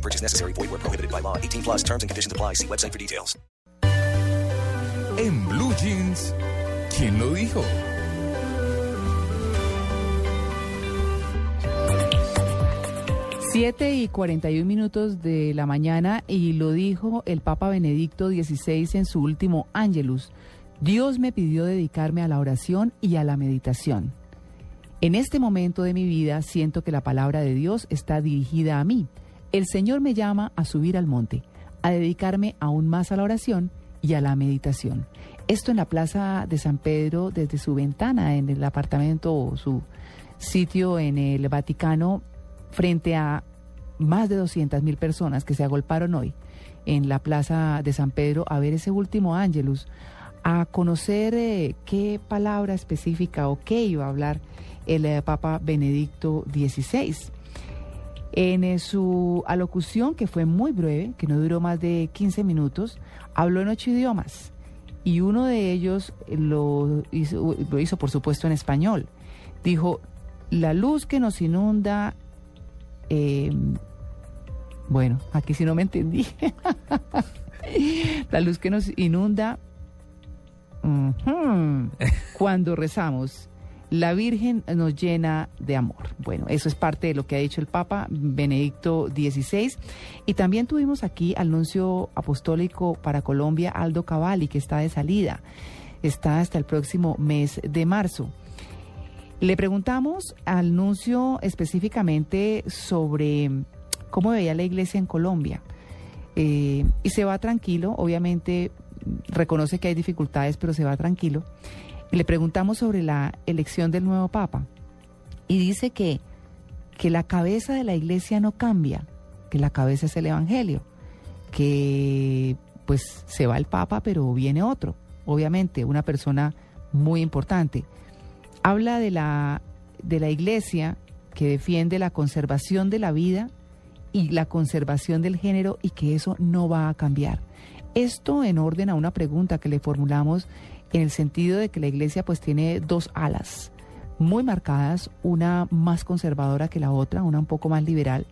No purchase necessary. Void where prohibited by law. 18 plus terms and conditions apply. See website for details. En Blue Jeans, ¿quién lo dijo? Siete y 41 minutos de la mañana y lo dijo el Papa Benedicto XVI en su último Angelus. Dios me pidió dedicarme a la oración y a la meditación. En este momento de mi vida siento que la palabra de Dios está dirigida a mí. El Señor me llama a subir al monte, a dedicarme aún más a la oración y a la meditación. Esto en la Plaza de San Pedro, desde su ventana en el apartamento o su sitio en el Vaticano, frente a más de 200 mil personas que se agolparon hoy en la Plaza de San Pedro a ver ese último Ángelus, a conocer eh, qué palabra específica o qué iba a hablar el eh, Papa Benedicto XVI. En eh, su alocución, que fue muy breve, que no duró más de 15 minutos, habló en ocho idiomas y uno de ellos lo hizo, lo hizo, por supuesto, en español. Dijo, la luz que nos inunda, eh, bueno, aquí sí no me entendí, la luz que nos inunda cuando rezamos. La Virgen nos llena de amor. Bueno, eso es parte de lo que ha dicho el Papa Benedicto XVI. Y también tuvimos aquí al nuncio apostólico para Colombia, Aldo Cavalli, que está de salida. Está hasta el próximo mes de marzo. Le preguntamos al nuncio específicamente sobre cómo veía la iglesia en Colombia. Eh, y se va tranquilo, obviamente reconoce que hay dificultades, pero se va tranquilo. Le preguntamos sobre la elección del nuevo Papa y dice que, que la cabeza de la iglesia no cambia, que la cabeza es el Evangelio, que pues se va el Papa pero viene otro, obviamente, una persona muy importante. Habla de la, de la iglesia que defiende la conservación de la vida y la conservación del género y que eso no va a cambiar. Esto en orden a una pregunta que le formulamos en el sentido de que la iglesia pues tiene dos alas muy marcadas, una más conservadora que la otra, una un poco más liberal,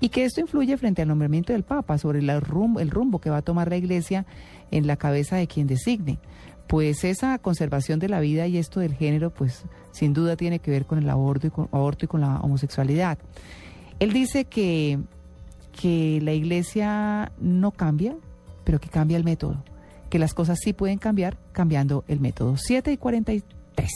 y que esto influye frente al nombramiento del Papa sobre el rumbo, el rumbo que va a tomar la iglesia en la cabeza de quien designe. Pues esa conservación de la vida y esto del género, pues sin duda tiene que ver con el aborto y con, aborto y con la homosexualidad. Él dice que, que la iglesia no cambia, pero que cambia el método que las cosas sí pueden cambiar cambiando el método. 7 y 43.